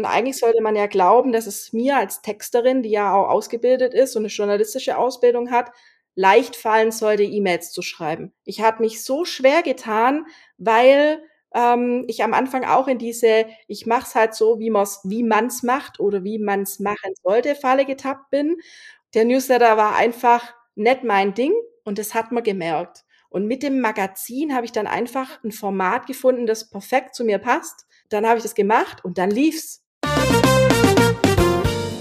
Und eigentlich sollte man ja glauben, dass es mir als Texterin, die ja auch ausgebildet ist und eine journalistische Ausbildung hat, leicht fallen sollte, E-Mails zu schreiben. Ich habe mich so schwer getan, weil ähm, ich am Anfang auch in diese, ich mache es halt so, wie man's, wie man's macht oder wie man's machen sollte, Falle getappt bin. Der Newsletter war einfach nicht mein Ding und das hat man gemerkt. Und mit dem Magazin habe ich dann einfach ein Format gefunden, das perfekt zu mir passt. Dann habe ich das gemacht und dann lief's.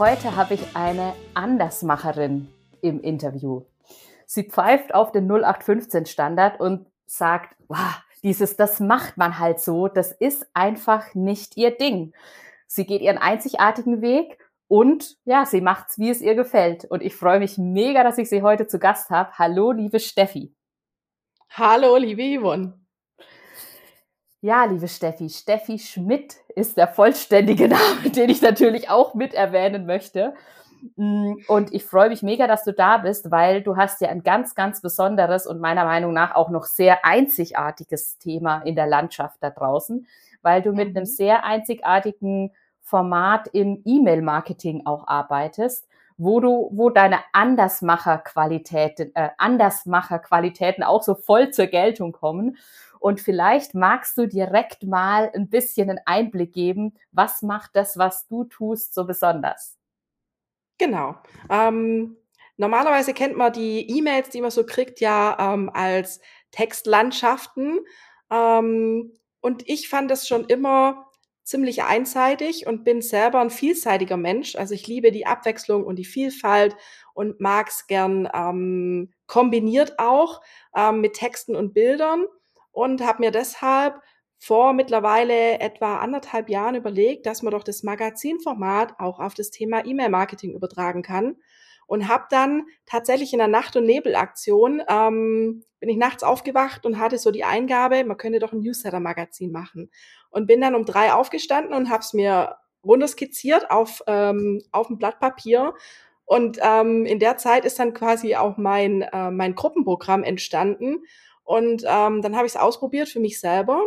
Heute habe ich eine Andersmacherin im Interview. Sie pfeift auf den 0815 Standard und sagt, wow, dieses, das macht man halt so, das ist einfach nicht ihr Ding. Sie geht ihren einzigartigen Weg und ja, sie macht's, wie es ihr gefällt. Und ich freue mich mega, dass ich sie heute zu Gast habe. Hallo, liebe Steffi. Hallo, liebe Yvonne. Ja, liebe Steffi, Steffi Schmidt ist der vollständige Name, den ich natürlich auch mit erwähnen möchte. Mm, und ich freue mich mega, dass du da bist, weil du hast ja ein ganz, ganz besonderes und meiner Meinung nach auch noch sehr einzigartiges Thema in der Landschaft da draußen, weil du mit einem mhm. sehr einzigartigen Format im E-Mail-Marketing auch arbeitest, wo du, wo deine Andersmacher-Qualitäten, äh, Andersmacher-Qualitäten auch so voll zur Geltung kommen. Und vielleicht magst du direkt mal ein bisschen einen Einblick geben, was macht das, was du tust, so besonders? Genau. Ähm, normalerweise kennt man die E-Mails, die man so kriegt, ja ähm, als Textlandschaften. Ähm, und ich fand das schon immer ziemlich einseitig und bin selber ein vielseitiger Mensch. Also ich liebe die Abwechslung und die Vielfalt und mag es gern ähm, kombiniert auch ähm, mit Texten und Bildern und habe mir deshalb vor mittlerweile etwa anderthalb Jahren überlegt, dass man doch das Magazinformat auch auf das Thema E-Mail-Marketing übertragen kann und habe dann tatsächlich in der Nacht- und Nebelaktion ähm, bin ich nachts aufgewacht und hatte so die Eingabe, man könnte doch ein Newsletter-Magazin machen und bin dann um drei aufgestanden und habe es mir runterskizziert auf ähm, auf dem Blatt Papier und ähm, in der Zeit ist dann quasi auch mein äh, mein Gruppenprogramm entstanden und ähm, dann habe ich es ausprobiert für mich selber,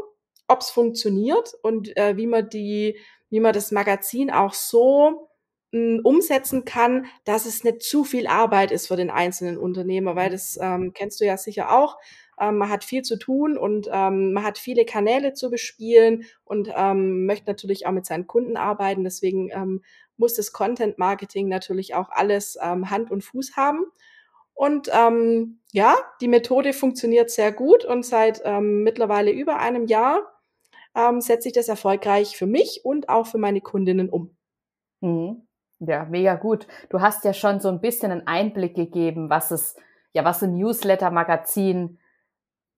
ob es funktioniert und äh, wie man die, wie man das Magazin auch so mh, hm, umsetzen kann, dass es nicht zu viel Arbeit ist für den einzelnen Unternehmer, weil das ähm, kennst du ja sicher auch. Ähm, man hat viel zu tun und ähm, man hat viele Kanäle zu bespielen und ähm, möchte natürlich auch mit seinen Kunden arbeiten. Deswegen ähm, muss das Content Marketing natürlich auch alles ähm, Hand und Fuß haben. Und ähm, ja, die Methode funktioniert sehr gut und seit ähm, mittlerweile über einem Jahr ähm, setze ich das erfolgreich für mich und auch für meine Kundinnen um. Mhm. Ja, mega gut. Du hast ja schon so ein bisschen einen Einblick gegeben, was es, ja, was ein Newsletter-Magazin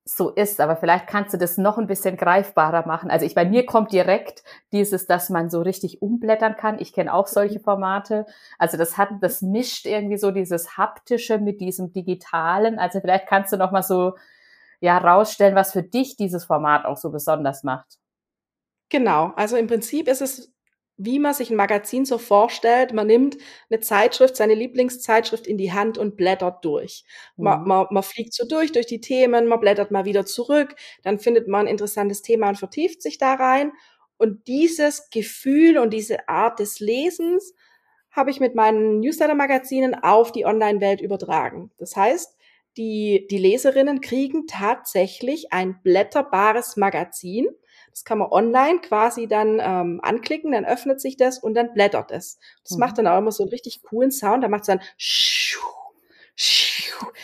so ist, aber vielleicht kannst du das noch ein bisschen greifbarer machen. Also ich bei mir kommt direkt dieses, dass man so richtig umblättern kann. Ich kenne auch solche Formate. Also das hat, das mischt irgendwie so dieses haptische mit diesem digitalen. Also vielleicht kannst du noch mal so ja rausstellen, was für dich dieses Format auch so besonders macht. Genau. Also im Prinzip ist es wie man sich ein Magazin so vorstellt. Man nimmt eine Zeitschrift, seine Lieblingszeitschrift in die Hand und blättert durch. Man, mhm. man, man fliegt so durch, durch die Themen, man blättert mal wieder zurück, dann findet man ein interessantes Thema und vertieft sich da rein. Und dieses Gefühl und diese Art des Lesens habe ich mit meinen Newsletter-Magazinen auf die Online-Welt übertragen. Das heißt, die, die Leserinnen kriegen tatsächlich ein blätterbares Magazin das kann man online quasi dann ähm, anklicken, dann öffnet sich das und dann blättert es. Das mhm. macht dann auch immer so einen richtig coolen Sound. Da macht es dann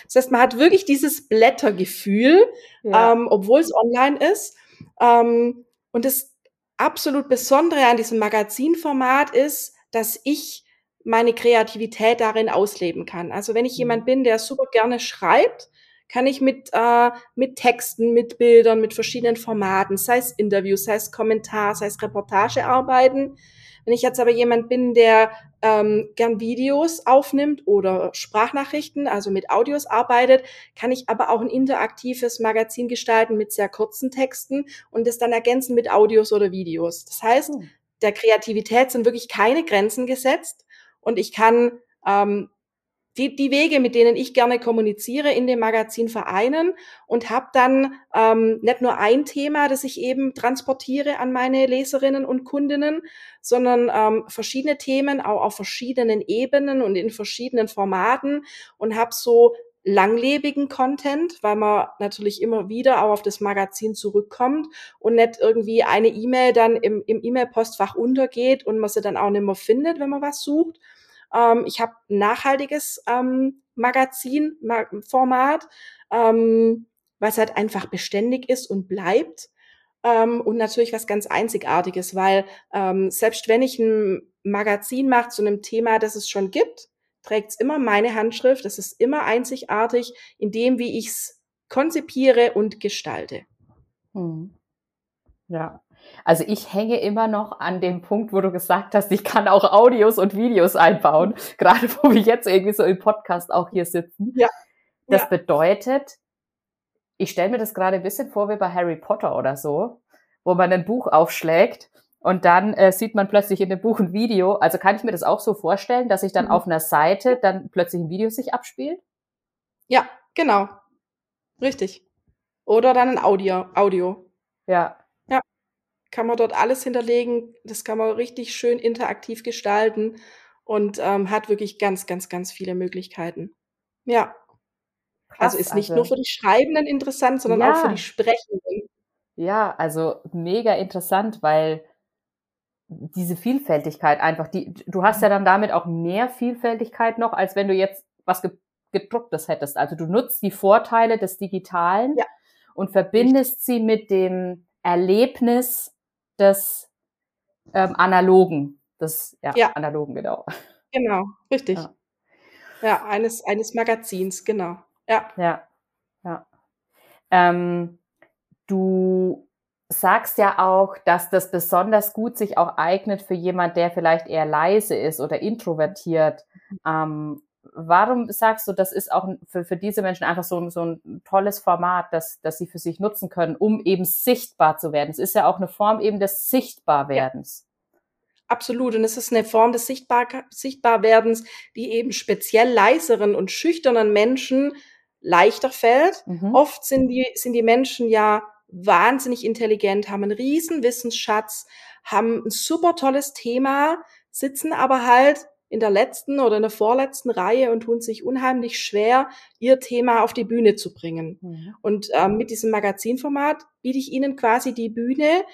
das heißt, man hat wirklich dieses Blättergefühl, ja. ähm, obwohl es online ist. Ähm, und das absolut Besondere an diesem Magazinformat ist, dass ich meine Kreativität darin ausleben kann. Also wenn ich mhm. jemand bin, der super gerne schreibt, kann ich mit, äh, mit Texten, mit Bildern, mit verschiedenen Formaten, sei es Interviews, sei es Kommentar, sei es Reportage arbeiten. Wenn ich jetzt aber jemand bin, der ähm, gern Videos aufnimmt oder Sprachnachrichten, also mit Audios arbeitet, kann ich aber auch ein interaktives Magazin gestalten mit sehr kurzen Texten und das dann ergänzen mit Audios oder Videos. Das heißt, hm. der Kreativität sind wirklich keine Grenzen gesetzt und ich kann ähm, die, die Wege, mit denen ich gerne kommuniziere, in dem Magazin vereinen und habe dann ähm, nicht nur ein Thema, das ich eben transportiere an meine Leserinnen und Kundinnen, sondern ähm, verschiedene Themen, auch auf verschiedenen Ebenen und in verschiedenen Formaten und habe so langlebigen Content, weil man natürlich immer wieder auch auf das Magazin zurückkommt und nicht irgendwie eine E-Mail dann im, im E-Mail-Postfach untergeht und man sie dann auch nicht mehr findet, wenn man was sucht, ähm, ich habe nachhaltiges ähm, Magazin-Format, ähm, was halt einfach beständig ist und bleibt. Ähm, und natürlich was ganz Einzigartiges, weil ähm, selbst wenn ich ein Magazin mache zu einem Thema, das es schon gibt, trägt es immer meine Handschrift. Es ist immer einzigartig in dem, wie ich es konzipiere und gestalte. Hm. Ja, also ich hänge immer noch an dem Punkt, wo du gesagt hast, ich kann auch Audios und Videos einbauen, gerade wo wir jetzt irgendwie so im Podcast auch hier sitzen. Ja. Das ja. bedeutet, ich stelle mir das gerade ein bisschen vor wie bei Harry Potter oder so, wo man ein Buch aufschlägt und dann äh, sieht man plötzlich in dem Buch ein Video. Also kann ich mir das auch so vorstellen, dass sich dann mhm. auf einer Seite dann plötzlich ein Video sich abspielt? Ja, genau. Richtig. Oder dann ein Audio. Audio. Ja kann man dort alles hinterlegen. Das kann man richtig schön interaktiv gestalten und ähm, hat wirklich ganz, ganz, ganz viele Möglichkeiten. Ja. Krass, also ist nicht also, nur für die Schreibenden interessant, sondern ja. auch für die Sprechenden. Ja, also mega interessant, weil diese Vielfältigkeit einfach, die, du hast ja dann damit auch mehr Vielfältigkeit noch, als wenn du jetzt was gedrucktes hättest. Also du nutzt die Vorteile des Digitalen ja. und verbindest Richtig. sie mit dem Erlebnis des ähm, Analogen, des ja, ja, Analogen, genau. Genau, richtig. Ja. ja, eines, eines Magazins, genau. Ja. Ja, ja. Ähm, du sagst ja auch, dass das besonders gut sich auch eignet für jemand, der vielleicht eher leise ist oder introvertiert. Mhm. Ähm, warum sagst du, das ist auch für, für diese Menschen einfach so, so ein tolles Format, das, das sie für sich nutzen können, um eben sichtbar zu werden? Es ist ja auch eine Form eben des Sichtbarwerdens. Ja. Absolut. Und es ist eine Form des Sichtbar Sichtbarwerdens, die eben speziell leiseren und schüchternen Menschen leichter fällt. Mhm. Oft sind die, sind die Menschen ja wahnsinnig intelligent, haben einen riesen Wissensschatz, haben ein super tolles Thema, sitzen aber halt in der letzten oder in der vorletzten Reihe und tun sich unheimlich schwer, ihr Thema auf die Bühne zu bringen. Mhm. Und ähm, mit diesem Magazinformat biete ich Ihnen quasi die Bühne,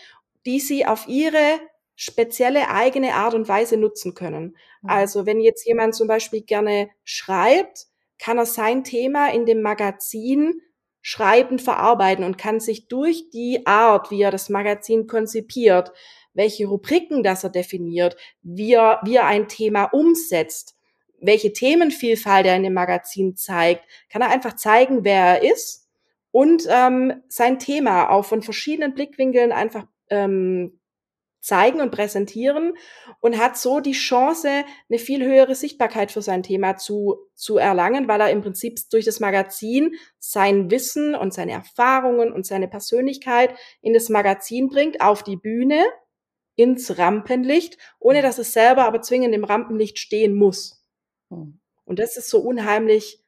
die Sie auf Ihre spezielle eigene Art und Weise nutzen können. Mhm. Also wenn jetzt jemand zum Beispiel gerne schreibt, kann er sein Thema in dem Magazin schreibend verarbeiten und kann sich durch die Art, wie er das Magazin konzipiert, welche Rubriken das er definiert, wie er, wie er ein Thema umsetzt, welche Themenvielfalt er in dem Magazin zeigt, kann er einfach zeigen, wer er ist und ähm, sein Thema auch von verschiedenen Blickwinkeln einfach ähm, zeigen und präsentieren und hat so die Chance, eine viel höhere Sichtbarkeit für sein Thema zu, zu erlangen, weil er im Prinzip durch das Magazin sein Wissen und seine Erfahrungen und seine Persönlichkeit in das Magazin bringt, auf die Bühne ins Rampenlicht, ohne dass es selber aber zwingend im Rampenlicht stehen muss. Hm. Und das ist so unheimlich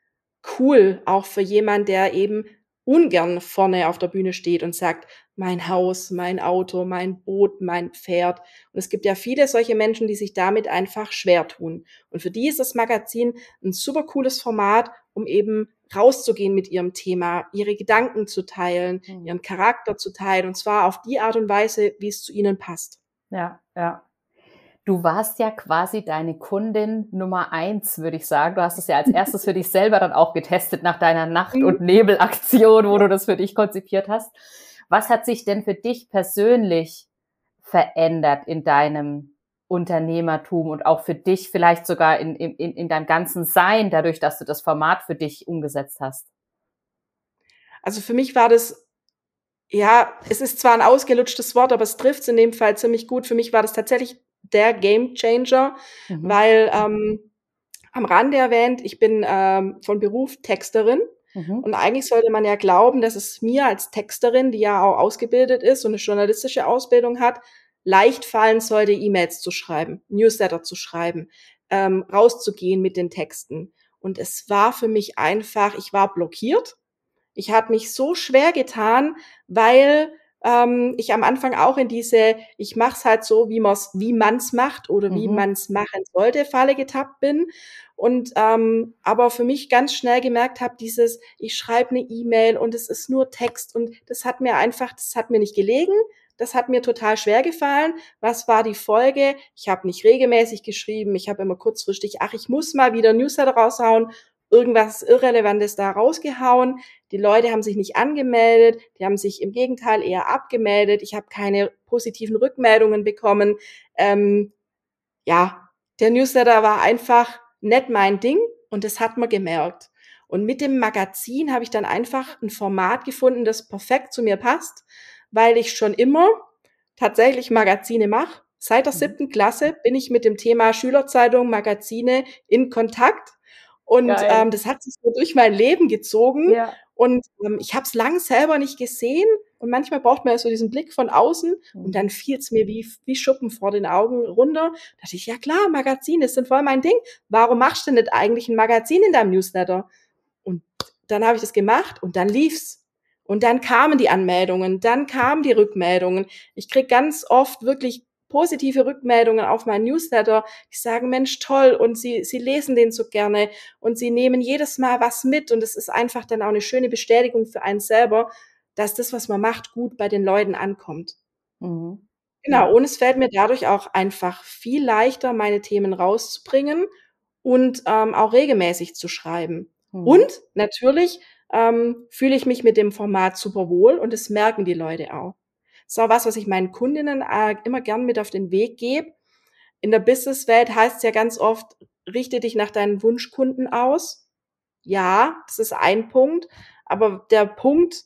cool, auch für jemand, der eben ungern vorne auf der Bühne steht und sagt, mein Haus, mein Auto, mein Boot, mein Pferd. Und es gibt ja viele solche Menschen, die sich damit einfach schwer tun. Und für die ist das Magazin ein super cooles Format, um eben rauszugehen mit ihrem Thema, ihre Gedanken zu teilen, hm. ihren Charakter zu teilen, und zwar auf die Art und Weise, wie es zu ihnen passt. Ja, ja. Du warst ja quasi deine Kundin Nummer eins, würde ich sagen. Du hast es ja als erstes für dich selber dann auch getestet nach deiner Nacht- mhm. und Nebelaktion, wo du das für dich konzipiert hast. Was hat sich denn für dich persönlich verändert in deinem Unternehmertum und auch für dich vielleicht sogar in, in, in deinem ganzen Sein, dadurch, dass du das Format für dich umgesetzt hast? Also für mich war das ja, es ist zwar ein ausgelutschtes Wort, aber es trifft es in dem Fall ziemlich gut. Für mich war das tatsächlich der Game Changer, mhm. weil ähm, am Rande erwähnt, ich bin ähm, von Beruf Texterin. Mhm. Und eigentlich sollte man ja glauben, dass es mir als Texterin, die ja auch ausgebildet ist und eine journalistische Ausbildung hat, leicht fallen sollte, E-Mails zu schreiben, Newsletter zu schreiben, ähm, rauszugehen mit den Texten. Und es war für mich einfach, ich war blockiert. Ich habe mich so schwer getan, weil ähm, ich am Anfang auch in diese, ich mach's halt so, wie man's, wie man's macht oder wie mhm. man's machen sollte, Falle getappt bin. Und ähm, aber für mich ganz schnell gemerkt habe, dieses, ich schreibe eine E-Mail und es ist nur Text und das hat mir einfach, das hat mir nicht gelegen. Das hat mir total schwer gefallen. Was war die Folge? Ich habe nicht regelmäßig geschrieben. Ich habe immer kurzfristig, ach, ich muss mal wieder Newsletter raushauen. Irgendwas Irrelevantes da rausgehauen. Die Leute haben sich nicht angemeldet. Die haben sich im Gegenteil eher abgemeldet. Ich habe keine positiven Rückmeldungen bekommen. Ähm, ja, der Newsletter war einfach nicht mein Ding und das hat man gemerkt. Und mit dem Magazin habe ich dann einfach ein Format gefunden, das perfekt zu mir passt weil ich schon immer tatsächlich Magazine mache. Seit der mhm. siebten Klasse bin ich mit dem Thema Schülerzeitung, Magazine in Kontakt. Und ähm, das hat sich so durch mein Leben gezogen. Ja. Und ähm, ich habe es lang selber nicht gesehen. Und manchmal braucht man ja so diesen Blick von außen. Mhm. Und dann fiel es mir wie, wie Schuppen vor den Augen runter. Da dachte ich, ja klar, Magazine sind voll mein Ding. Warum machst du denn nicht eigentlich ein Magazin in deinem Newsletter? Und dann habe ich das gemacht und dann lief's. Und dann kamen die Anmeldungen, dann kamen die Rückmeldungen. Ich krieg ganz oft wirklich positive Rückmeldungen auf meinen Newsletter. Die sagen, Mensch, toll, und sie, sie lesen den so gerne und sie nehmen jedes Mal was mit und es ist einfach dann auch eine schöne Bestätigung für einen selber, dass das, was man macht, gut bei den Leuten ankommt. Mhm. Genau, und es fällt mir dadurch auch einfach viel leichter, meine Themen rauszubringen und ähm, auch regelmäßig zu schreiben. Mhm. Und natürlich ähm, fühle ich mich mit dem Format super wohl und das merken die Leute auch. Das ist auch was, was ich meinen Kundinnen äh, immer gern mit auf den Weg gebe. In der Businesswelt heißt es ja ganz oft, richte dich nach deinen Wunschkunden aus. Ja, das ist ein Punkt. Aber der Punkt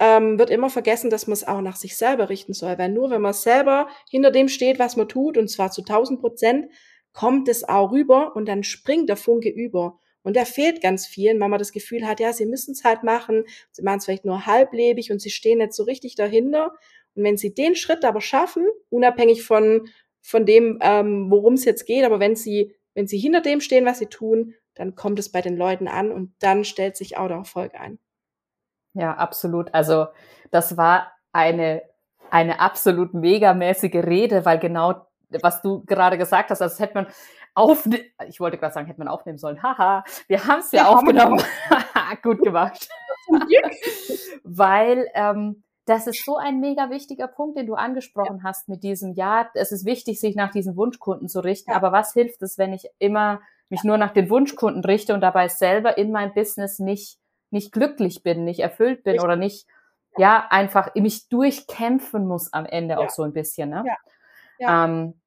ähm, wird immer vergessen, dass man es auch nach sich selber richten soll. Weil nur wenn man selber hinter dem steht, was man tut, und zwar zu 1000 Prozent, kommt es auch rüber und dann springt der Funke über. Und da fehlt ganz vielen, weil man das Gefühl hat, ja, sie müssen es halt machen, sie machen es vielleicht nur halblebig und sie stehen nicht so richtig dahinter. Und wenn sie den Schritt aber schaffen, unabhängig von, von dem, ähm, worum es jetzt geht, aber wenn sie, wenn sie hinter dem stehen, was sie tun, dann kommt es bei den Leuten an und dann stellt sich auch der Erfolg ein. Ja, absolut. Also das war eine, eine absolut megamäßige Rede, weil genau was du gerade gesagt hast, als hätte man aufnehmen, ich wollte gerade sagen, hätte man aufnehmen sollen. Haha, wir haben es ja, ja aufgenommen. Gut gemacht. Weil ähm, das ist so ein mega wichtiger Punkt, den du angesprochen ja. hast mit diesem, ja, es ist wichtig, sich nach diesen Wunschkunden zu richten, ja. aber was hilft es, wenn ich immer mich nur nach den Wunschkunden richte und dabei selber in meinem Business nicht, nicht glücklich bin, nicht erfüllt bin Richtig. oder nicht, ja, einfach mich durchkämpfen muss am Ende auch so ein bisschen, ne? Ja. Ähm,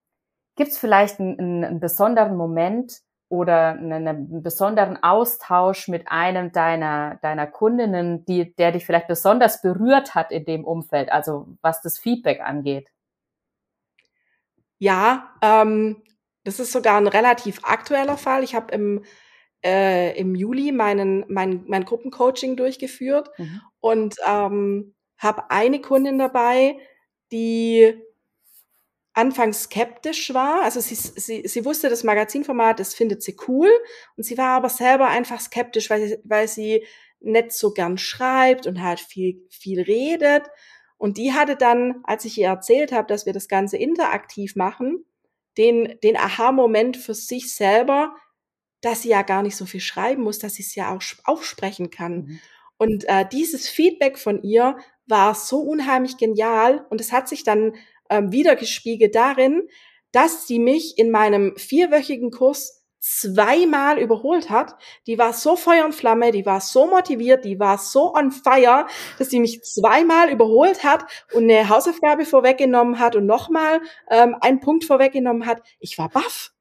Gibt es vielleicht einen, einen, besonderen Moment oder einen, einen, besonderen Austausch mit einem deiner, deiner Kundinnen, die, der dich vielleicht besonders berührt hat in dem Umfeld, also was das Feedback angeht? Ja, ähm, das ist sogar ein relativ aktueller Fall. Ich habe im, äh, im Juli meinen, mein, mein Gruppencoaching durchgeführt mhm. und ähm, habe eine Kundin dabei, die anfangs skeptisch war. Also sie, sie, sie wusste, das Magazinformat, das findet sie cool. Und sie war aber selber einfach skeptisch, weil sie, weil sie nicht so gern schreibt und halt viel, viel redet. Und die hatte dann, als ich ihr erzählt habe, dass wir das Ganze interaktiv machen, den, den Aha-Moment für sich selber, dass sie ja gar nicht so viel schreiben muss, dass sie es ja auch aufsprechen kann. Mhm. Und äh, dieses Feedback von ihr war so unheimlich genial und es hat sich dann ähm, wiedergespiegelt darin, dass sie mich in meinem vierwöchigen Kurs zweimal überholt hat. Die war so Feuer und Flamme, die war so motiviert, die war so on fire, dass sie mich zweimal überholt hat und eine Hausaufgabe vorweggenommen hat und nochmal ähm, einen Punkt vorweggenommen hat. Ich war baff.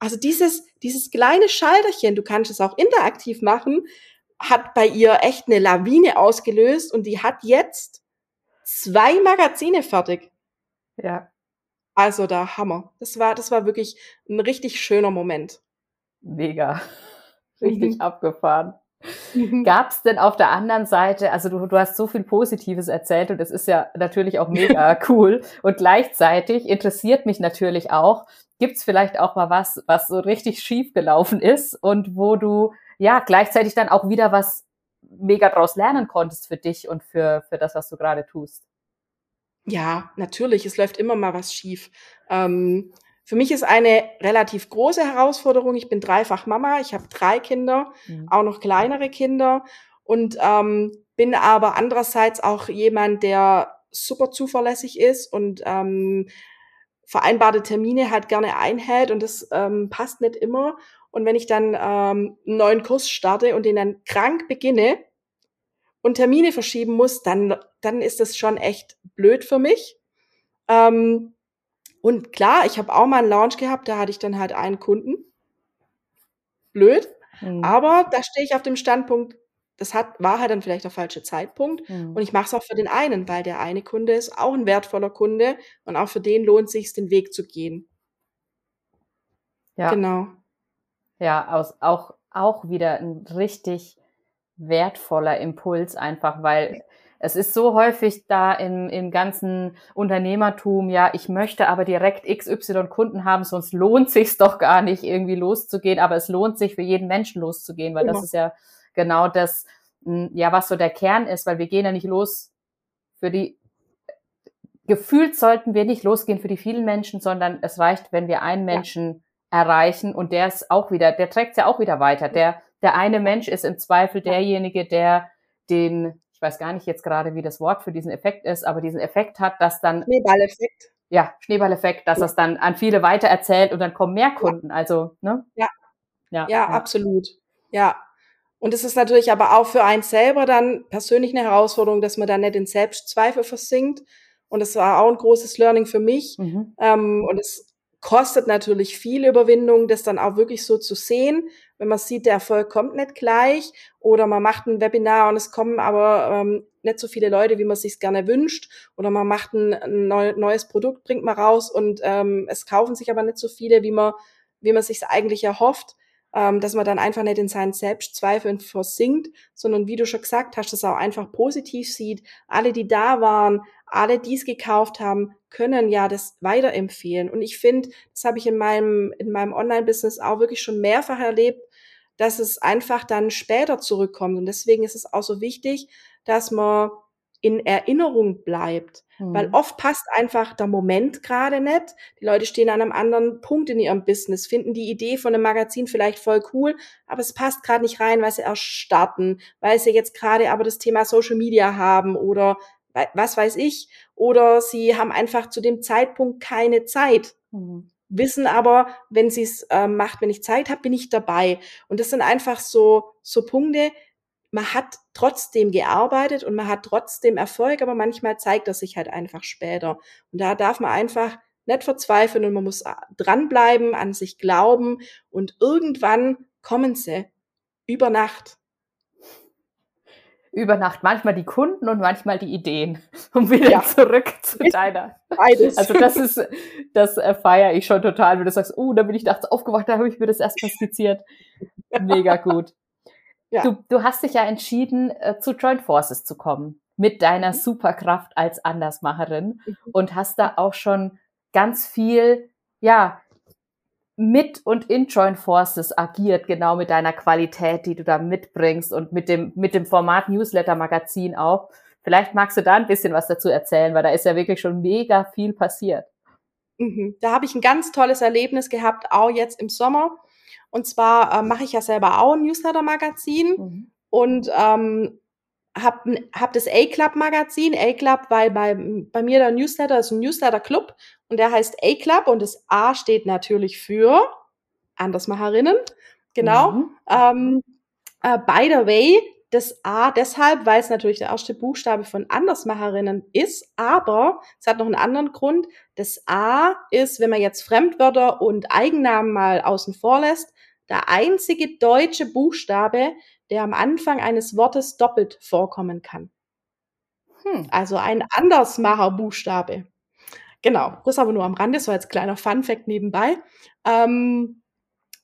Also dieses, dieses kleine Schalterchen, du kannst es auch interaktiv machen, hat bei ihr echt eine Lawine ausgelöst und die hat jetzt zwei Magazine fertig. Ja. Also der Hammer. Das war, das war wirklich ein richtig schöner Moment. Mega. Richtig mhm. abgefahren. Mhm. Gab es denn auf der anderen Seite, also du, du hast so viel Positives erzählt und es ist ja natürlich auch mega cool und gleichzeitig interessiert mich natürlich auch, gibt es vielleicht auch mal was, was so richtig schief gelaufen ist und wo du ja gleichzeitig dann auch wieder was mega draus lernen konntest für dich und für, für das, was du gerade tust? Ja, natürlich. Es läuft immer mal was schief. Ähm, für mich ist eine relativ große Herausforderung. Ich bin dreifach Mama. Ich habe drei Kinder, mhm. auch noch kleinere Kinder und ähm, bin aber andererseits auch jemand, der super zuverlässig ist und ähm, vereinbarte Termine halt gerne einhält und das ähm, passt nicht immer. Und wenn ich dann ähm, einen neuen Kurs starte und den dann krank beginne, und Termine verschieben muss, dann, dann ist das schon echt blöd für mich. Ähm, und klar, ich habe auch mal einen Launch gehabt, da hatte ich dann halt einen Kunden. Blöd. Mhm. Aber da stehe ich auf dem Standpunkt, das hat, war halt dann vielleicht der falsche Zeitpunkt. Mhm. Und ich mache es auch für den einen, weil der eine Kunde ist auch ein wertvoller Kunde und auch für den lohnt sich den Weg zu gehen. Ja. Genau. Ja, aus, auch, auch wieder ein richtig wertvoller Impuls einfach, weil es ist so häufig da im, im ganzen Unternehmertum, ja, ich möchte aber direkt XY Kunden haben, sonst lohnt sich's doch gar nicht, irgendwie loszugehen. Aber es lohnt sich für jeden Menschen loszugehen, weil genau. das ist ja genau das, hm, ja, was so der Kern ist, weil wir gehen ja nicht los für die, gefühlt sollten wir nicht losgehen für die vielen Menschen, sondern es reicht, wenn wir einen Menschen ja. erreichen und der ist auch wieder, der trägt ja auch wieder weiter. Der der eine Mensch ist im Zweifel derjenige, der den, ich weiß gar nicht jetzt gerade, wie das Wort für diesen Effekt ist, aber diesen Effekt hat, dass dann. Schneeballeffekt. Ja, Schneeballeffekt, dass das dann an viele weitererzählt und dann kommen mehr Kunden. Also, ne? Ja. Ja, ja, ja. absolut. Ja. Und es ist natürlich aber auch für einen selber dann persönlich eine Herausforderung, dass man dann nicht in Selbstzweifel versinkt. Und das war auch ein großes Learning für mich. Mhm. Ähm, und es kostet natürlich viel Überwindung, das dann auch wirklich so zu sehen. Wenn man sieht, der Erfolg kommt nicht gleich oder man macht ein Webinar und es kommen aber ähm, nicht so viele Leute, wie man sich gerne wünscht oder man macht ein, ein neues Produkt, bringt man raus und ähm, es kaufen sich aber nicht so viele, wie man, wie man sich eigentlich erhofft ähm, dass man dann einfach nicht in seinen Selbstzweifeln versinkt, sondern wie du schon gesagt hast, das auch einfach positiv sieht. Alle, die da waren, alle, die es gekauft haben, können ja das weiterempfehlen. Und ich finde, das habe ich in meinem, in meinem Online-Business auch wirklich schon mehrfach erlebt, dass es einfach dann später zurückkommt. Und deswegen ist es auch so wichtig, dass man in Erinnerung bleibt. Mhm. Weil oft passt einfach der Moment gerade nicht. Die Leute stehen an einem anderen Punkt in ihrem Business, finden die Idee von einem Magazin vielleicht voll cool, aber es passt gerade nicht rein, weil sie erst starten, weil sie jetzt gerade aber das Thema Social Media haben oder was weiß ich. Oder sie haben einfach zu dem Zeitpunkt keine Zeit. Mhm wissen aber, wenn sie es äh, macht, wenn ich Zeit habe, bin ich dabei. Und das sind einfach so so Punkte, man hat trotzdem gearbeitet und man hat trotzdem Erfolg, aber manchmal zeigt er sich halt einfach später. Und da darf man einfach nicht verzweifeln und man muss äh, dranbleiben, an sich glauben und irgendwann kommen sie über Nacht. Über Nacht. Manchmal die Kunden und manchmal die Ideen. Um wieder ja. zurück zu deiner. Beides. Also das ist, das feiere ich schon total, wenn du sagst, oh, da bin ich nachts aufgewacht, da habe ich mir das erst skizziert. Mega gut. Ja. Du, du hast dich ja entschieden, äh, zu Joint Forces zu kommen mit deiner mhm. Superkraft als Andersmacherin mhm. und hast da auch schon ganz viel, ja, mit und in Joint Forces agiert, genau mit deiner Qualität, die du da mitbringst und mit dem, mit dem Format Newsletter Magazin auch. Vielleicht magst du da ein bisschen was dazu erzählen, weil da ist ja wirklich schon mega viel passiert. Mhm. Da habe ich ein ganz tolles Erlebnis gehabt, auch jetzt im Sommer. Und zwar äh, mache ich ja selber auch ein Newsletter-Magazin mhm. und ähm, habe hab das A-Club-Magazin. A-Club, weil bei, bei mir der Newsletter ist ein Newsletter-Club und der heißt A-Club und das A steht natürlich für Andersmacherinnen. Genau. Mhm. Ähm, äh, by the way, das A deshalb, weil es natürlich der erste Buchstabe von Andersmacherinnen ist, aber es hat noch einen anderen Grund. Das A ist, wenn man jetzt Fremdwörter und Eigennamen mal außen vor lässt, der einzige deutsche Buchstabe, der am Anfang eines Wortes doppelt vorkommen kann. Hm. Also ein Andersmacher-Buchstabe. genau, das aber nur am Rande, so als kleiner Fun-Fact nebenbei. Ähm,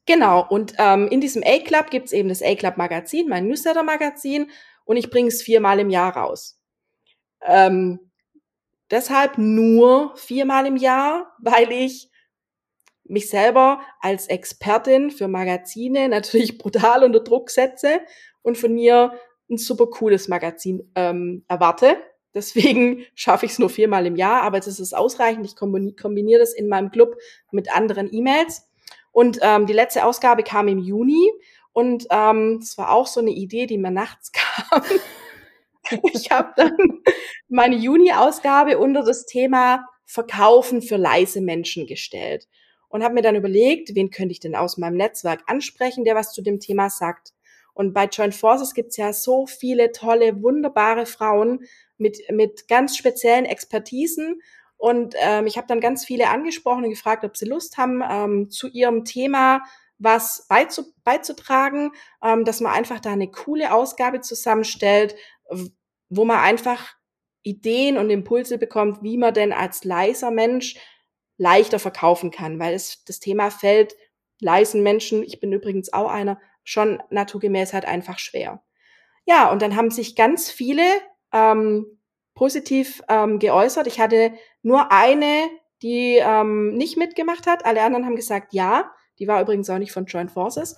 genau, und ähm, in diesem A-Club gibt's eben das A-Club-Magazin, mein Newsletter-Magazin, und ich bringe es viermal im Jahr raus. Ähm, deshalb nur viermal im Jahr, weil ich mich selber als Expertin für Magazine natürlich brutal unter Druck setze und von mir ein super cooles Magazin ähm, erwarte. Deswegen schaffe ich es nur viermal im Jahr, aber es ist ausreichend. Ich kombiniere das in meinem Club mit anderen E-Mails. Und ähm, die letzte Ausgabe kam im Juni und ähm, das war auch so eine Idee, die mir nachts kam. ich habe dann meine Juni-Ausgabe unter das Thema Verkaufen für leise Menschen gestellt und habe mir dann überlegt, wen könnte ich denn aus meinem Netzwerk ansprechen, der was zu dem Thema sagt. Und bei Joint Forces gibt's ja so viele tolle, wunderbare Frauen mit, mit ganz speziellen Expertisen. Und ähm, ich habe dann ganz viele angesprochen und gefragt, ob sie Lust haben, ähm, zu ihrem Thema was beizu beizutragen, ähm, dass man einfach da eine coole Ausgabe zusammenstellt, wo man einfach Ideen und Impulse bekommt, wie man denn als leiser Mensch leichter verkaufen kann, weil es das Thema fällt leisen Menschen, ich bin übrigens auch einer, schon naturgemäß halt einfach schwer. Ja, und dann haben sich ganz viele ähm, positiv ähm, geäußert. Ich hatte nur eine, die ähm, nicht mitgemacht hat. Alle anderen haben gesagt ja. Die war übrigens auch nicht von Joint Forces.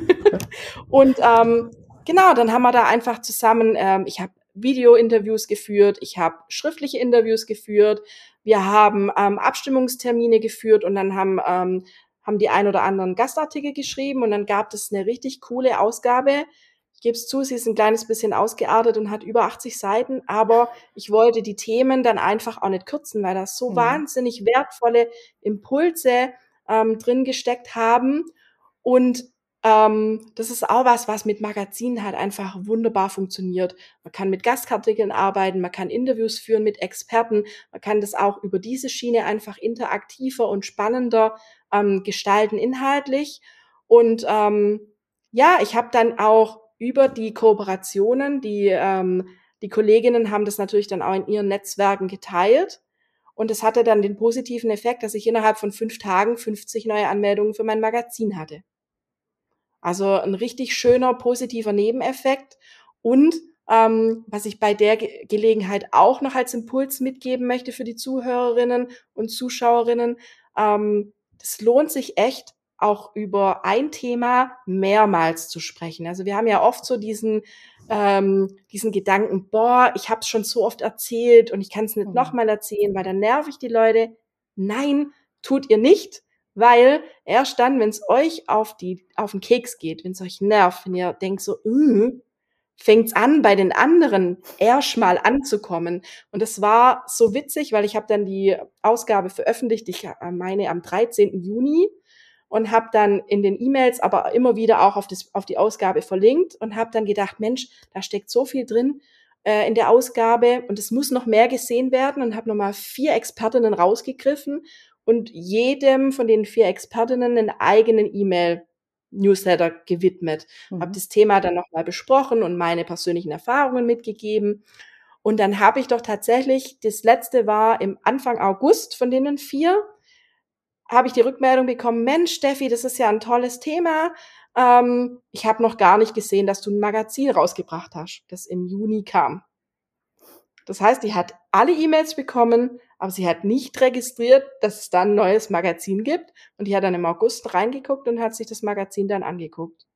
und ähm, genau, dann haben wir da einfach zusammen, ähm, ich habe Video-Interviews geführt, ich habe schriftliche Interviews geführt, wir haben ähm, Abstimmungstermine geführt und dann haben, ähm, haben die ein oder anderen Gastartikel geschrieben und dann gab es eine richtig coole Ausgabe. Ich gebe es zu, sie ist ein kleines bisschen ausgeartet und hat über 80 Seiten, aber ich wollte die Themen dann einfach auch nicht kürzen, weil da so mhm. wahnsinnig wertvolle Impulse ähm, drin gesteckt haben. Und ähm, das ist auch was, was mit Magazinen halt einfach wunderbar funktioniert. Man kann mit Gastartikeln arbeiten, man kann Interviews führen mit Experten, man kann das auch über diese Schiene einfach interaktiver und spannender ähm, gestalten inhaltlich. Und ähm, ja, ich habe dann auch über die Kooperationen, die ähm, die Kolleginnen haben das natürlich dann auch in ihren Netzwerken geteilt. Und es hatte dann den positiven Effekt, dass ich innerhalb von fünf Tagen 50 neue Anmeldungen für mein Magazin hatte. Also ein richtig schöner positiver Nebeneffekt. Und ähm, was ich bei der Ge Gelegenheit auch noch als Impuls mitgeben möchte für die Zuhörerinnen und Zuschauerinnen, ähm, das lohnt sich echt, auch über ein Thema mehrmals zu sprechen. Also wir haben ja oft so diesen, ähm, diesen Gedanken, boah, ich habe es schon so oft erzählt und ich kann es nicht mhm. nochmal erzählen, weil dann nerv ich die Leute. Nein, tut ihr nicht, weil erst dann, wenn es euch auf, die, auf den Keks geht, wenn es euch nervt, wenn ihr denkt so, äh, fängt's an, bei den anderen erst mal anzukommen. Und das war so witzig, weil ich habe dann die Ausgabe veröffentlicht, ich äh, meine am 13. Juni und habe dann in den E-Mails aber immer wieder auch auf, das, auf die Ausgabe verlinkt und habe dann gedacht, Mensch, da steckt so viel drin äh, in der Ausgabe und es muss noch mehr gesehen werden und habe nochmal vier Expertinnen rausgegriffen und jedem von den vier Expertinnen einen eigenen E-Mail Newsletter gewidmet. Mhm. Habe das Thema dann nochmal besprochen und meine persönlichen Erfahrungen mitgegeben. Und dann habe ich doch tatsächlich, das letzte war im Anfang August von denen vier, habe ich die Rückmeldung bekommen, Mensch, Steffi, das ist ja ein tolles Thema. Ähm, ich habe noch gar nicht gesehen, dass du ein Magazin rausgebracht hast, das im Juni kam. Das heißt, die hat alle E-Mails bekommen, aber sie hat nicht registriert, dass es da ein neues Magazin gibt. Und die hat dann im August reingeguckt und hat sich das Magazin dann angeguckt.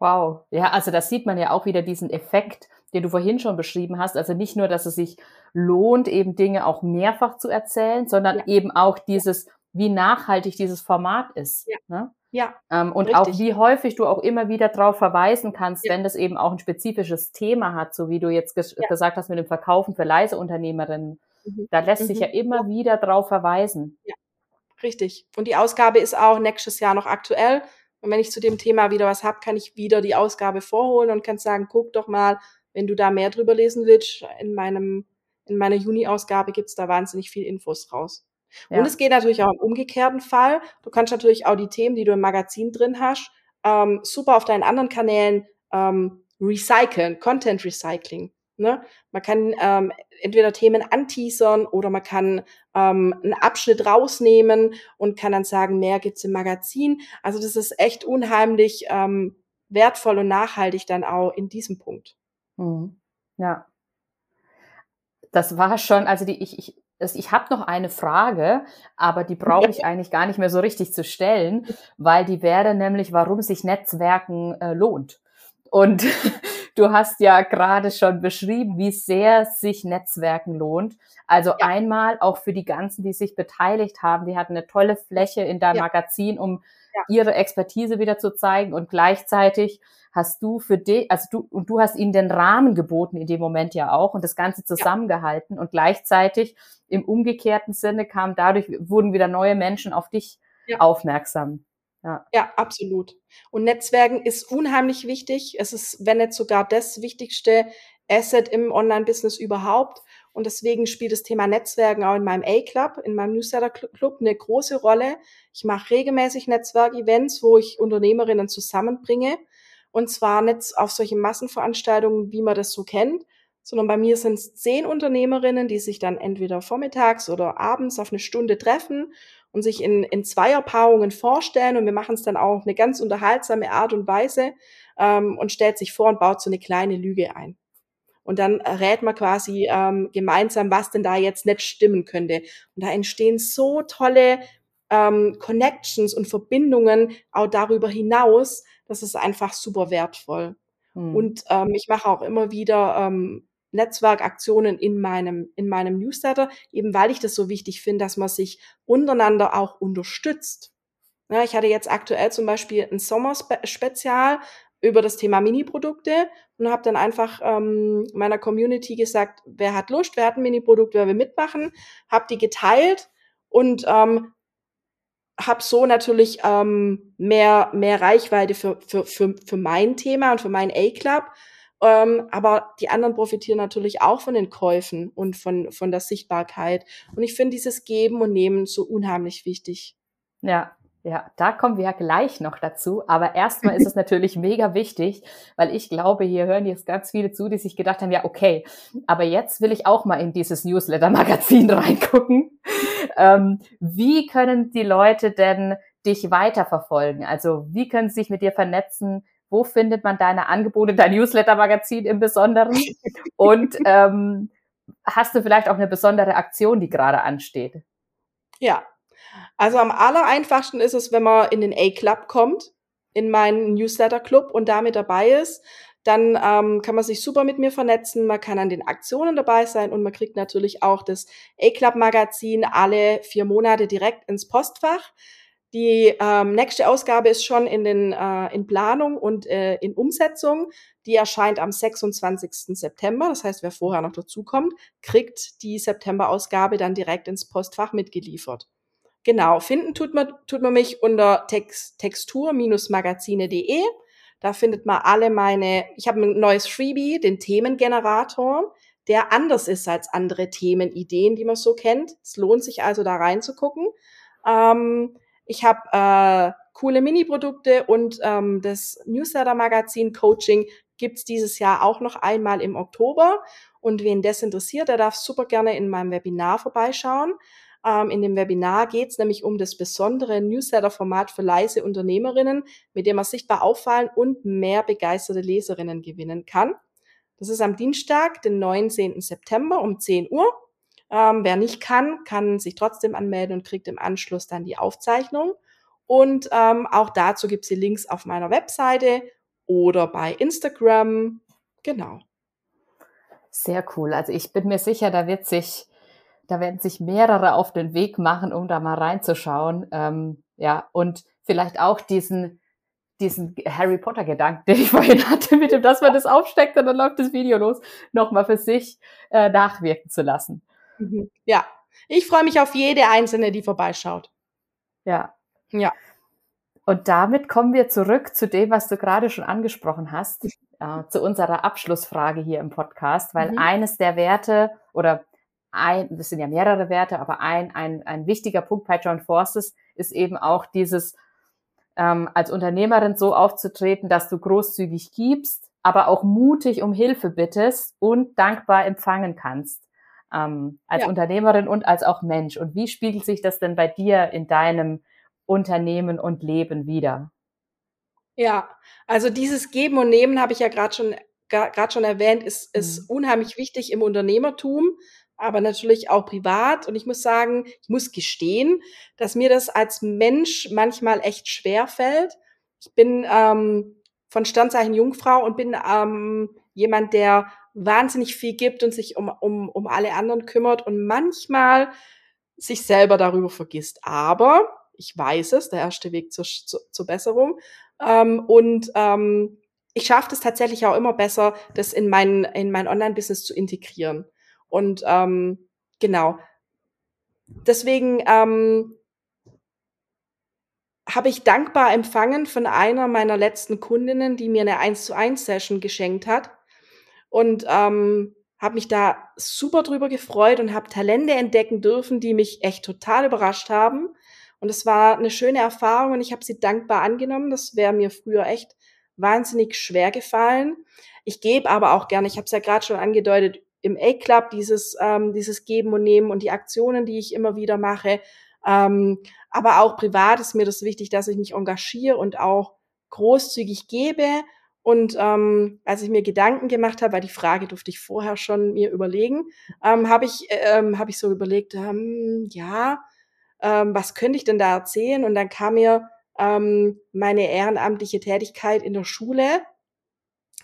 Wow. Ja, also da sieht man ja auch wieder diesen Effekt, den du vorhin schon beschrieben hast. Also nicht nur, dass es sich lohnt, eben Dinge auch mehrfach zu erzählen, sondern ja. eben auch dieses, wie nachhaltig dieses Format ist. Ja. Ne? Ja. Ähm, und richtig. auch wie häufig du auch immer wieder darauf verweisen kannst, ja. wenn das eben auch ein spezifisches Thema hat, so wie du jetzt ges ja. gesagt hast mit dem Verkaufen für leise Unternehmerinnen. Mhm. Da lässt mhm. sich ja immer wieder darauf verweisen. Ja, richtig. Und die Ausgabe ist auch nächstes Jahr noch aktuell. Und wenn ich zu dem Thema wieder was habe, kann ich wieder die Ausgabe vorholen und kann sagen, guck doch mal, wenn du da mehr drüber lesen willst, in meinem, in meiner Juni-Ausgabe gibt's da wahnsinnig viel Infos raus. Ja. Und es geht natürlich auch im umgekehrten Fall. Du kannst natürlich auch die Themen, die du im Magazin drin hast, ähm, super auf deinen anderen Kanälen ähm, recyceln, Content Recycling. Ne? Man kann ähm, entweder Themen anteasern oder man kann ähm, einen Abschnitt rausnehmen und kann dann sagen, mehr gibt's im Magazin. Also das ist echt unheimlich ähm, wertvoll und nachhaltig dann auch in diesem Punkt. Mhm. Ja. Das war schon, also die, ich, ich, ich habe noch eine Frage, aber die brauche ich eigentlich gar nicht mehr so richtig zu stellen, weil die wäre nämlich, warum sich Netzwerken äh, lohnt. Und du hast ja gerade schon beschrieben, wie sehr sich Netzwerken lohnt. Also ja. einmal auch für die ganzen, die sich beteiligt haben, die hatten eine tolle Fläche in deinem ja. Magazin, um ja. ihre Expertise wieder zu zeigen und gleichzeitig hast du für dich, also du, und du hast ihnen den Rahmen geboten in dem Moment ja auch und das Ganze zusammengehalten und gleichzeitig im umgekehrten Sinne kam dadurch, wurden wieder neue Menschen auf dich aufmerksam. Ja. ja, absolut. Und Netzwerken ist unheimlich wichtig. Es ist, wenn nicht sogar das wichtigste Asset im Online-Business überhaupt. Und deswegen spielt das Thema Netzwerken auch in meinem A-Club, in meinem Newsletter-Club eine große Rolle. Ich mache regelmäßig Netzwerkevents, wo ich Unternehmerinnen zusammenbringe. Und zwar nicht auf solche Massenveranstaltungen, wie man das so kennt, sondern bei mir sind es zehn Unternehmerinnen, die sich dann entweder vormittags oder abends auf eine Stunde treffen und sich in, in Zweierpaarungen vorstellen. Und wir machen es dann auch auf eine ganz unterhaltsame Art und Weise ähm, und stellt sich vor und baut so eine kleine Lüge ein. Und dann rät man quasi ähm, gemeinsam, was denn da jetzt nicht stimmen könnte. Und da entstehen so tolle ähm, Connections und Verbindungen auch darüber hinaus, das ist einfach super wertvoll. Hm. Und ähm, ich mache auch immer wieder ähm, Netzwerkaktionen in meinem, in meinem Newsletter, eben weil ich das so wichtig finde, dass man sich untereinander auch unterstützt. Ja, ich hatte jetzt aktuell zum Beispiel ein Sommerspezial über das Thema Mini-Produkte und habe dann einfach ähm, meiner Community gesagt, wer hat Lust, wer hat ein Mini-Produkt, wer will mitmachen, habe die geteilt und ähm, habe so natürlich ähm, mehr, mehr Reichweite für, für, für, für mein Thema und für meinen A-Club. Ähm, aber die anderen profitieren natürlich auch von den Käufen und von, von der Sichtbarkeit. Und ich finde dieses Geben und Nehmen so unheimlich wichtig. Ja, ja, da kommen wir ja gleich noch dazu. Aber erstmal ist es natürlich mega wichtig, weil ich glaube, hier hören jetzt ganz viele zu, die sich gedacht haben, ja, okay, aber jetzt will ich auch mal in dieses Newsletter-Magazin reingucken. Ähm, wie können die Leute denn dich weiterverfolgen? Also wie können sie sich mit dir vernetzen? Wo findet man deine Angebote, dein Newsletter-Magazin im Besonderen? Und ähm, hast du vielleicht auch eine besondere Aktion, die gerade ansteht? Ja, also am allereinfachsten ist es, wenn man in den A-Club kommt, in meinen Newsletter-Club und damit dabei ist. Dann ähm, kann man sich super mit mir vernetzen, man kann an den Aktionen dabei sein und man kriegt natürlich auch das A-Club-Magazin alle vier Monate direkt ins Postfach. Die ähm, nächste Ausgabe ist schon in, den, äh, in Planung und äh, in Umsetzung. Die erscheint am 26. September. Das heißt, wer vorher noch dazukommt, kriegt die September-Ausgabe dann direkt ins Postfach mitgeliefert. Genau, finden tut man, tut man mich unter Text, textur-magazine.de. Da findet man alle meine, ich habe ein neues Freebie, den Themengenerator, der anders ist als andere Themenideen, die man so kennt. Es lohnt sich also da reinzugucken. Ähm, ich habe äh, coole Mini-Produkte und ähm, das Newsletter-Magazin Coaching gibt's dieses Jahr auch noch einmal im Oktober. Und wen das interessiert, der darf super gerne in meinem Webinar vorbeischauen. Ähm, in dem Webinar geht es nämlich um das besondere Newsletter-Format für leise Unternehmerinnen, mit dem man sichtbar auffallen und mehr begeisterte Leserinnen gewinnen kann. Das ist am Dienstag, den 19. September um 10 Uhr. Ähm, wer nicht kann, kann sich trotzdem anmelden und kriegt im Anschluss dann die Aufzeichnung. Und ähm, auch dazu gibt es die Links auf meiner Webseite oder bei Instagram. Genau. Sehr cool. Also ich bin mir sicher, da wird sich da werden sich mehrere auf den Weg machen, um da mal reinzuschauen. Ähm, ja, und vielleicht auch diesen, diesen Harry Potter Gedanken, den ich vorhin hatte, mit dem, dass man das aufsteckt und dann läuft das Video los, nochmal für sich äh, nachwirken zu lassen. Mhm. Ja, ich freue mich auf jede einzelne, die vorbeischaut. Ja. Ja. Und damit kommen wir zurück zu dem, was du gerade schon angesprochen hast, äh, zu unserer Abschlussfrage hier im Podcast, weil mhm. eines der Werte oder ein, das sind ja mehrere Werte, aber ein, ein, ein wichtiger Punkt bei Joint Forces ist eben auch dieses, ähm, als Unternehmerin so aufzutreten, dass du großzügig gibst, aber auch mutig um Hilfe bittest und dankbar empfangen kannst. Ähm, als ja. Unternehmerin und als auch Mensch. Und wie spiegelt sich das denn bei dir in deinem Unternehmen und Leben wieder? Ja, also dieses Geben und Nehmen habe ich ja gerade schon gerade schon erwähnt, ist, ist mhm. unheimlich wichtig im Unternehmertum, aber natürlich auch privat. Und ich muss sagen, ich muss gestehen, dass mir das als Mensch manchmal echt schwer fällt. Ich bin ähm, von Standzeichen Jungfrau und bin ähm, jemand, der wahnsinnig viel gibt und sich um, um, um alle anderen kümmert und manchmal sich selber darüber vergisst. Aber ich weiß es, der erste Weg zur, zur, zur Besserung. Ähm, und ähm, ich schaffe es tatsächlich auch immer besser, das in mein, in mein Online-Business zu integrieren. Und ähm, genau. Deswegen ähm, habe ich dankbar empfangen von einer meiner letzten Kundinnen, die mir eine 1 zu 1 Session geschenkt hat. Und ähm, habe mich da super drüber gefreut und habe Talente entdecken dürfen, die mich echt total überrascht haben. Und es war eine schöne Erfahrung und ich habe sie dankbar angenommen. Das wäre mir früher echt wahnsinnig schwer gefallen. Ich gebe aber auch gerne, ich habe es ja gerade schon angedeutet, im A-Club dieses, ähm, dieses Geben und Nehmen und die Aktionen, die ich immer wieder mache. Ähm, aber auch privat ist mir das wichtig, dass ich mich engagiere und auch großzügig gebe. Und ähm, als ich mir Gedanken gemacht habe, weil die Frage durfte ich vorher schon mir überlegen, ähm, habe ich, ähm, hab ich so überlegt, ähm, ja, ähm, was könnte ich denn da erzählen? Und dann kam mir ähm, meine ehrenamtliche Tätigkeit in der Schule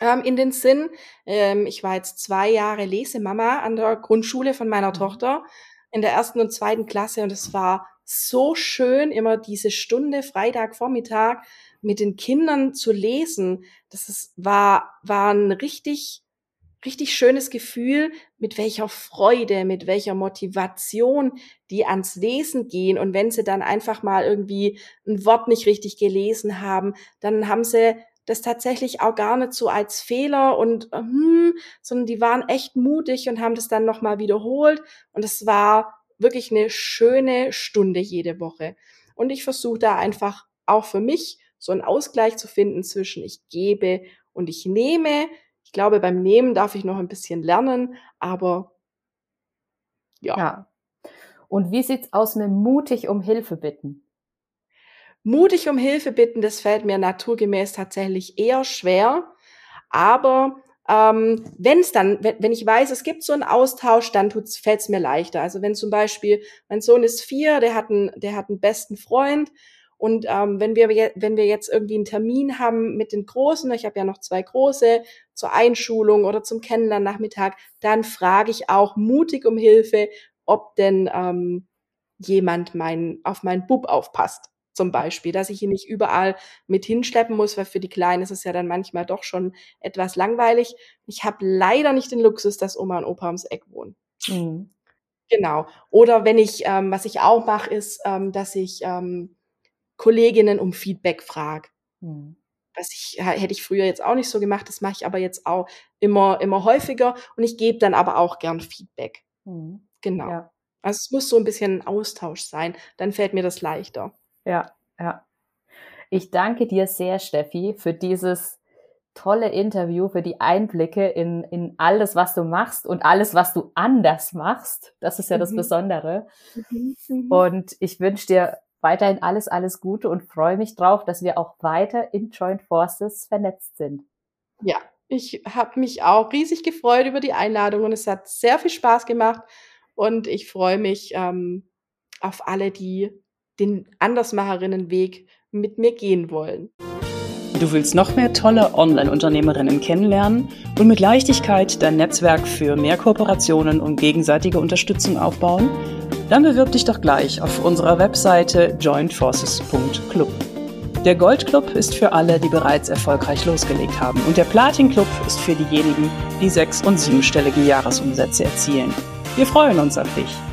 ähm, in den Sinn. Ähm, ich war jetzt zwei Jahre Lesemama an der Grundschule von meiner mhm. Tochter in der ersten und zweiten Klasse und es war so schön, immer diese Stunde Freitagvormittag mit den Kindern zu lesen. Das ist, war, war ein richtig richtig schönes Gefühl, mit welcher Freude, mit welcher Motivation die ans Lesen gehen. Und wenn sie dann einfach mal irgendwie ein Wort nicht richtig gelesen haben, dann haben sie das tatsächlich auch gar nicht so als Fehler und hm, sondern die waren echt mutig und haben das dann nochmal wiederholt. Und es war wirklich eine schöne Stunde jede Woche. Und ich versuche da einfach auch für mich so einen Ausgleich zu finden zwischen ich gebe und ich nehme. Ich glaube, beim Nehmen darf ich noch ein bisschen lernen, aber ja. ja. Und wie sieht's aus mit mutig um Hilfe bitten? Mutig um Hilfe bitten, das fällt mir naturgemäß tatsächlich eher schwer. Aber ähm, wenn es dann, wenn, wenn ich weiß, es gibt so einen Austausch, dann fällt es mir leichter. Also wenn zum Beispiel mein Sohn ist vier, der hat einen, der hat einen besten Freund und ähm, wenn, wir, wenn wir jetzt irgendwie einen Termin haben mit den Großen, ich habe ja noch zwei Große, zur Einschulung oder zum Kennenlernnachmittag, dann frage ich auch mutig um Hilfe, ob denn ähm, jemand mein, auf meinen Bub aufpasst. Zum Beispiel, dass ich ihn nicht überall mit hinschleppen muss, weil für die Kleinen ist es ja dann manchmal doch schon etwas langweilig. Ich habe leider nicht den Luxus, dass Oma und Opa ums Eck wohnen. Mhm. Genau. Oder wenn ich, ähm, was ich auch mache, ist, ähm, dass ich ähm, Kolleginnen um Feedback frage. Hm. Das ich, hätte ich früher jetzt auch nicht so gemacht, das mache ich aber jetzt auch immer, immer häufiger und ich gebe dann aber auch gern Feedback. Hm. Genau. Ja. Also es muss so ein bisschen ein Austausch sein, dann fällt mir das leichter. Ja, ja. Ich danke dir sehr, Steffi, für dieses tolle Interview, für die Einblicke in, in alles, was du machst und alles, was du anders machst. Das ist ja mhm. das Besondere. Mhm. Mhm. Und ich wünsche dir weiterhin alles, alles Gute und freue mich drauf, dass wir auch weiter in Joint Forces vernetzt sind. Ja, ich habe mich auch riesig gefreut über die Einladung und es hat sehr viel Spaß gemacht und ich freue mich ähm, auf alle, die den Andersmacherinnenweg mit mir gehen wollen. Du willst noch mehr tolle Online-Unternehmerinnen kennenlernen und mit Leichtigkeit dein Netzwerk für mehr Kooperationen und gegenseitige Unterstützung aufbauen? Dann bewirb dich doch gleich auf unserer Webseite jointforces.club. Der Gold Club ist für alle, die bereits erfolgreich losgelegt haben und der Platin Club ist für diejenigen, die sechs- und siebenstellige Jahresumsätze erzielen. Wir freuen uns auf dich.